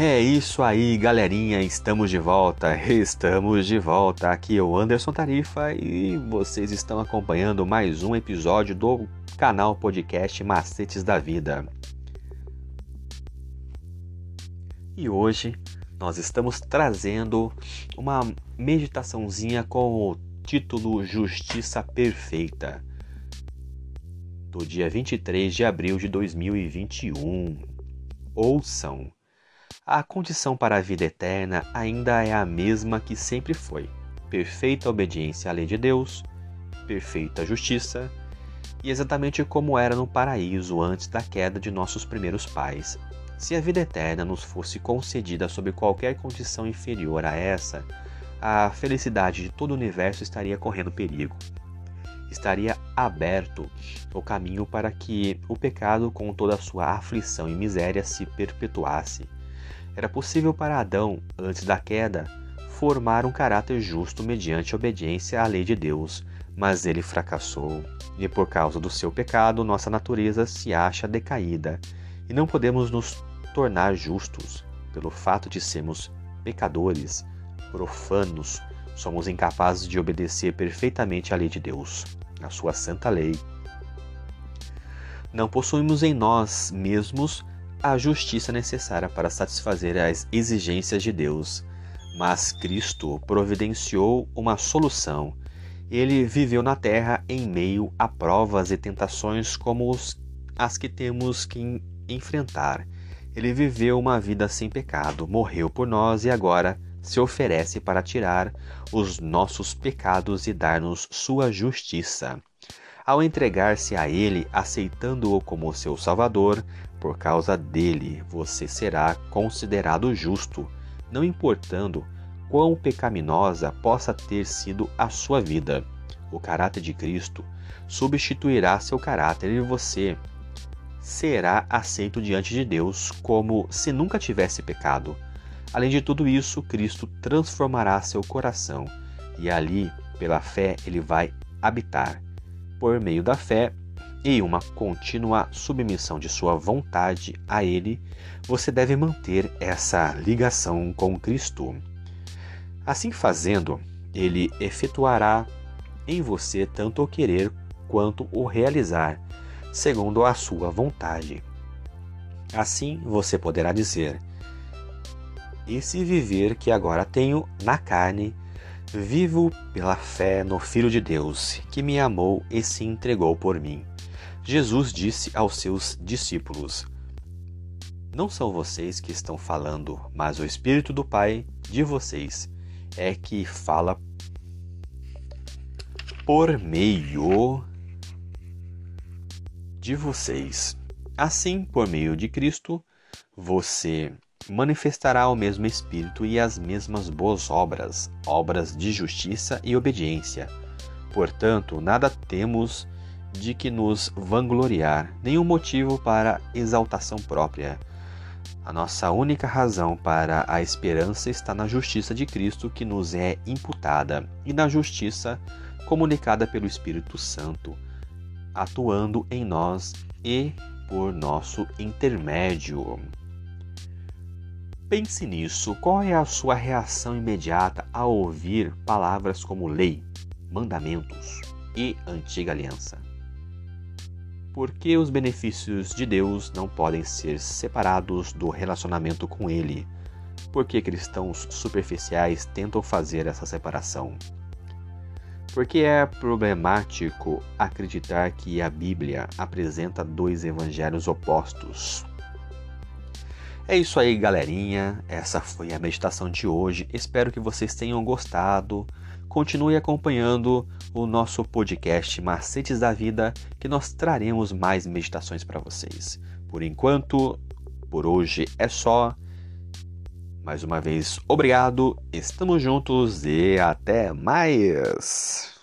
É isso aí, galerinha, estamos de volta, estamos de volta. Aqui é o Anderson Tarifa e vocês estão acompanhando mais um episódio do canal podcast Macetes da Vida. E hoje nós estamos trazendo uma meditaçãozinha com o título Justiça Perfeita, do dia 23 de abril de 2021. Ouçam! A condição para a vida eterna ainda é a mesma que sempre foi: perfeita obediência à lei de Deus, perfeita justiça, e exatamente como era no paraíso antes da queda de nossos primeiros pais. Se a vida eterna nos fosse concedida sob qualquer condição inferior a essa, a felicidade de todo o universo estaria correndo perigo. Estaria aberto o caminho para que o pecado, com toda a sua aflição e miséria, se perpetuasse era possível para Adão, antes da queda, formar um caráter justo mediante obediência à lei de Deus, mas ele fracassou, e por causa do seu pecado, nossa natureza se acha decaída, e não podemos nos tornar justos pelo fato de sermos pecadores, profanos, somos incapazes de obedecer perfeitamente à lei de Deus, a sua santa lei. Não possuímos em nós mesmos a justiça necessária para satisfazer as exigências de Deus. Mas Cristo providenciou uma solução. Ele viveu na terra em meio a provas e tentações como as que temos que enfrentar. Ele viveu uma vida sem pecado, morreu por nós e agora se oferece para tirar os nossos pecados e dar-nos sua justiça. Ao entregar-se a Ele, aceitando-o como seu Salvador, por causa dele você será considerado justo, não importando quão pecaminosa possa ter sido a sua vida. O caráter de Cristo substituirá seu caráter e você será aceito diante de Deus como se nunca tivesse pecado. Além de tudo isso, Cristo transformará seu coração e ali, pela fé, ele vai habitar. Por meio da fé, e uma contínua submissão de sua vontade a Ele, você deve manter essa ligação com Cristo. Assim fazendo, Ele efetuará em você tanto o querer quanto o realizar, segundo a sua vontade. Assim você poderá dizer: Esse viver que agora tenho na carne, vivo pela fé no Filho de Deus, que me amou e se entregou por mim. Jesus disse aos seus discípulos: Não são vocês que estão falando, mas o Espírito do Pai de vocês é que fala por meio de vocês. Assim, por meio de Cristo, você manifestará o mesmo Espírito e as mesmas boas obras, obras de justiça e obediência. Portanto, nada temos de que nos vangloriar, nenhum motivo para exaltação própria. A nossa única razão para a esperança está na justiça de Cristo que nos é imputada e na justiça comunicada pelo Espírito Santo, atuando em nós e por nosso intermédio. Pense nisso. Qual é a sua reação imediata ao ouvir palavras como lei, mandamentos e antiga aliança? Porque os benefícios de Deus não podem ser separados do relacionamento com Ele. Porque cristãos superficiais tentam fazer essa separação. Porque é problemático acreditar que a Bíblia apresenta dois evangelhos opostos. É isso aí, galerinha. Essa foi a meditação de hoje. Espero que vocês tenham gostado. Continue acompanhando o nosso podcast Macetes da Vida, que nós traremos mais meditações para vocês. Por enquanto, por hoje é só. Mais uma vez, obrigado, estamos juntos e até mais!